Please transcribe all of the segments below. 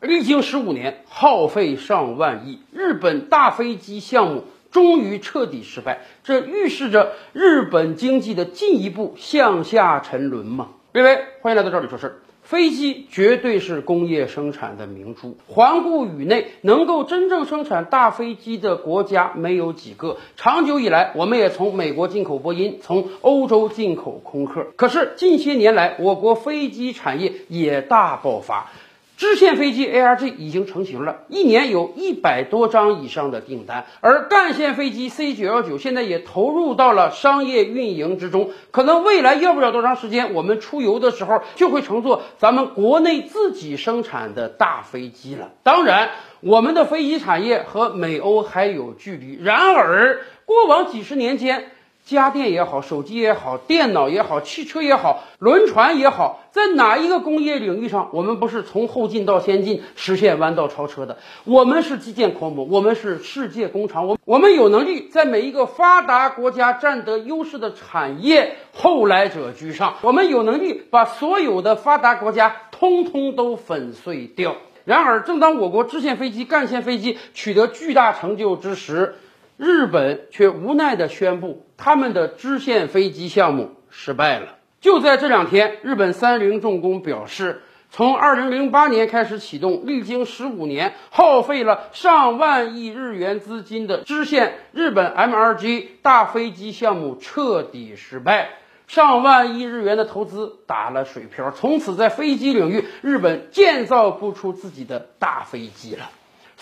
历经十五年，耗费上万亿，日本大飞机项目终于彻底失败，这预示着日本经济的进一步向下沉沦吗？各位，欢迎来到这里说事儿。飞机绝对是工业生产的明珠，环顾宇内，能够真正生产大飞机的国家没有几个。长久以来，我们也从美国进口波音，从欧洲进口空客。可是近些年来，我国飞机产业也大爆发。支线飞机 A R G 已经成型了，一年有一百多张以上的订单，而干线飞机 C919 现在也投入到了商业运营之中。可能未来要不了多长时间，我们出游的时候就会乘坐咱们国内自己生产的大飞机了。当然，我们的飞机产业和美欧还有距离。然而，过往几十年间，家电也好，手机也好，电脑也好，汽车也好，轮船也好，在哪一个工业领域上，我们不是从后进到先进，实现弯道超车的？我们是基建狂魔，我们是世界工厂，我我们有能力在每一个发达国家占得优势的产业后来者居上，我们有能力把所有的发达国家通通都粉碎掉。然而，正当我国支线飞机、干线飞机取得巨大成就之时，日本却无奈地宣布，他们的支线飞机项目失败了。就在这两天，日本三菱重工表示，从2008年开始启动，历经15年，耗费了上万亿日元资金的支线日本 MRJ 大飞机项目彻底失败，上万亿日元的投资打了水漂，从此在飞机领域，日本建造不出自己的大飞机了。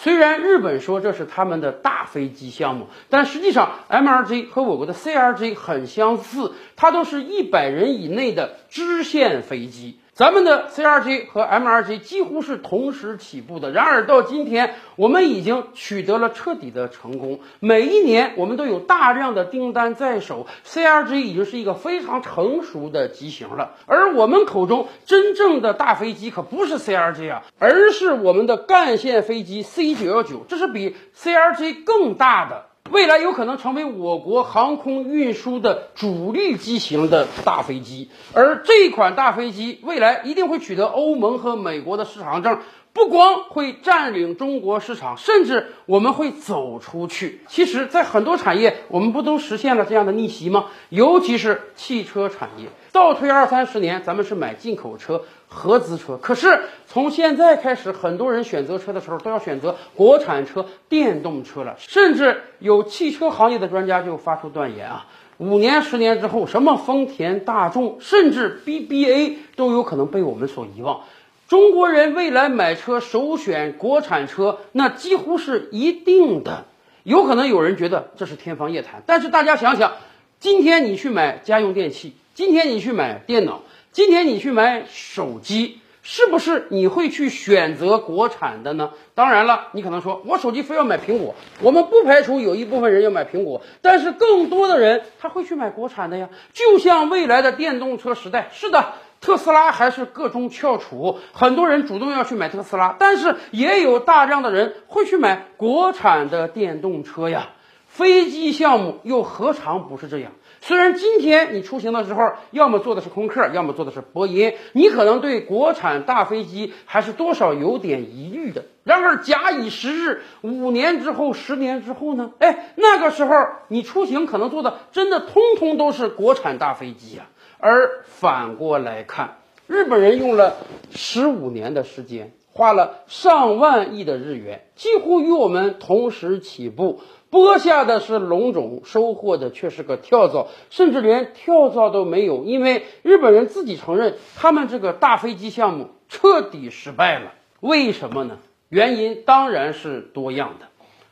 虽然日本说这是他们的大飞机项目，但实际上 MRJ 和我国的 CRJ 很相似，它都是一百人以内的支线飞机。咱们的 CRJ 和 MRJ 几乎是同时起步的。然而到今天，我们已经取得了彻底的成功。每一年我们都有大量的订单在手，CRJ 已经是一个非常成熟的机型了。而我们口中真正的大飞机可不是 CRJ 啊，而是我们的干线飞机 C919，这是比 CRJ 更大的。未来有可能成为我国航空运输的主力机型的大飞机，而这款大飞机未来一定会取得欧盟和美国的市场证，不光会占领中国市场，甚至我们会走出去。其实，在很多产业，我们不都实现了这样的逆袭吗？尤其是汽车产业，倒退二三十年，咱们是买进口车。合资车，可是从现在开始，很多人选择车的时候都要选择国产车、电动车了。甚至有汽车行业的专家就发出断言啊，五年、十年之后，什么丰田、大众，甚至 BBA 都有可能被我们所遗忘。中国人未来买车首选国产车，那几乎是一定的。有可能有人觉得这是天方夜谭，但是大家想想，今天你去买家用电器，今天你去买电脑。今天你去买手机，是不是你会去选择国产的呢？当然了，你可能说我手机非要买苹果，我们不排除有一部分人要买苹果，但是更多的人他会去买国产的呀。就像未来的电动车时代，是的，特斯拉还是个中翘楚，很多人主动要去买特斯拉，但是也有大量的人会去买国产的电动车呀。飞机项目又何尝不是这样？虽然今天你出行的时候，要么坐的是空客，要么坐的是波音，你可能对国产大飞机还是多少有点疑虑的。然而，假以时日，五年之后、十年之后呢？哎，那个时候你出行可能坐的真的通通都是国产大飞机啊。而反过来看，日本人用了十五年的时间，花了上万亿的日元，几乎与我们同时起步。播下的是龙种，收获的却是个跳蚤，甚至连跳蚤都没有。因为日本人自己承认，他们这个大飞机项目彻底失败了。为什么呢？原因当然是多样的。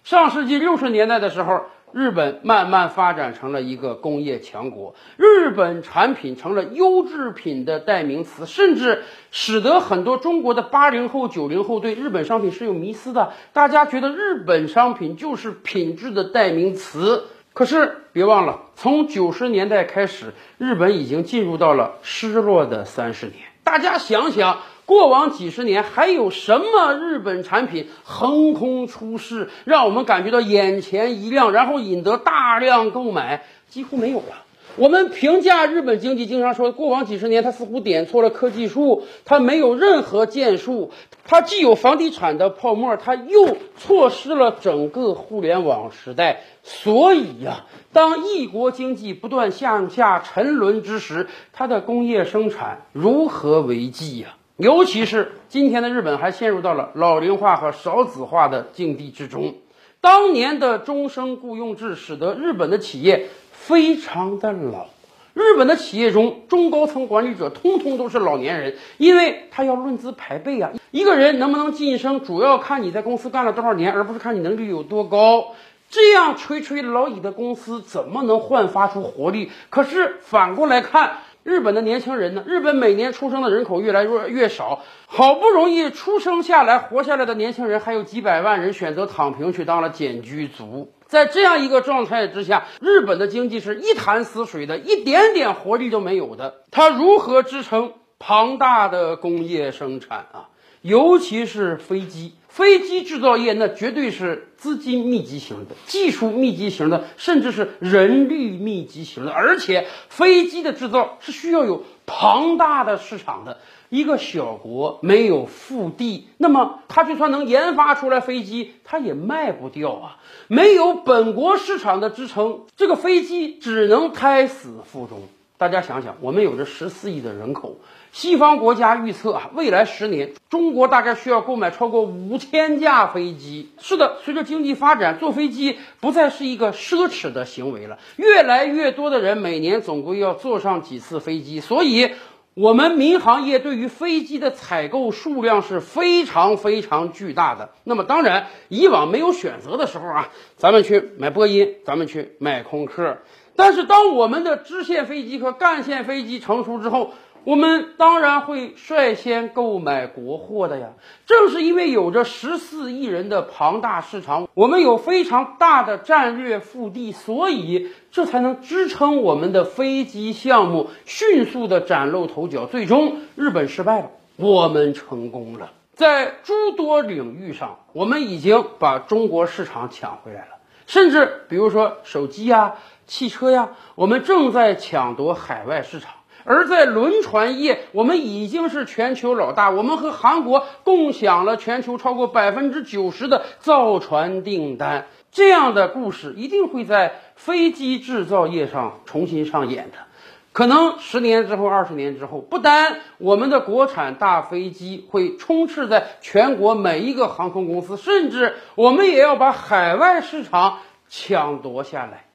上世纪六十年代的时候。日本慢慢发展成了一个工业强国，日本产品成了优质品的代名词，甚至使得很多中国的八零后、九零后对日本商品是有迷思的。大家觉得日本商品就是品质的代名词，可是别忘了，从九十年代开始，日本已经进入到了失落的三十年。大家想想。过往几十年，还有什么日本产品横空出世，让我们感觉到眼前一亮，然后引得大量购买？几乎没有了。我们评价日本经济，经常说过往几十年它似乎点错了科技树，它没有任何建树，它既有房地产的泡沫，它又错失了整个互联网时代。所以呀，当一国经济不断向下沉沦之时，它的工业生产如何为继呀？尤其是今天的日本还陷入到了老龄化和少子化的境地之中。当年的终生雇佣制使得日本的企业。非常的老，日本的企业中中高层管理者通通都是老年人，因为他要论资排辈啊。一个人能不能晋升，主要看你在公司干了多少年，而不是看你能力有多高。这样垂垂老矣的公司怎么能焕发出活力？可是反过来看。日本的年轻人呢？日本每年出生的人口越来越越少，好不容易出生下来活下来的年轻人还有几百万人选择躺平去当了简居族。在这样一个状态之下，日本的经济是一潭死水的，一点点活力都没有的。它如何支撑庞大的工业生产啊？尤其是飞机。飞机制造业那绝对是资金密集型的、技术密集型的，甚至是人力密集型的。而且飞机的制造是需要有庞大的市场的。一个小国没有腹地，那么它就算能研发出来飞机，它也卖不掉啊。没有本国市场的支撑，这个飞机只能胎死腹中。大家想想，我们有着十四亿的人口。西方国家预测啊，未来十年中国大概需要购买超过五千架飞机。是的，随着经济发展，坐飞机不再是一个奢侈的行为了。越来越多的人每年总归要坐上几次飞机，所以我们民航业对于飞机的采购数量是非常非常巨大的。那么，当然以往没有选择的时候啊，咱们去买波音，咱们去买空客。但是，当我们的支线飞机和干线飞机成熟之后，我们当然会率先购买国货的呀。正是因为有着十四亿人的庞大市场，我们有非常大的战略腹地，所以这才能支撑我们的飞机项目迅速的崭露头角。最终，日本失败了，我们成功了。在诸多领域上，我们已经把中国市场抢回来了。甚至比如说手机呀、汽车呀，我们正在抢夺海外市场。而在轮船业，我们已经是全球老大，我们和韩国共享了全球超过百分之九十的造船订单。这样的故事一定会在飞机制造业上重新上演的。可能十年之后、二十年之后，不单我们的国产大飞机会充斥在全国每一个航空公司，甚至我们也要把海外市场抢夺下来。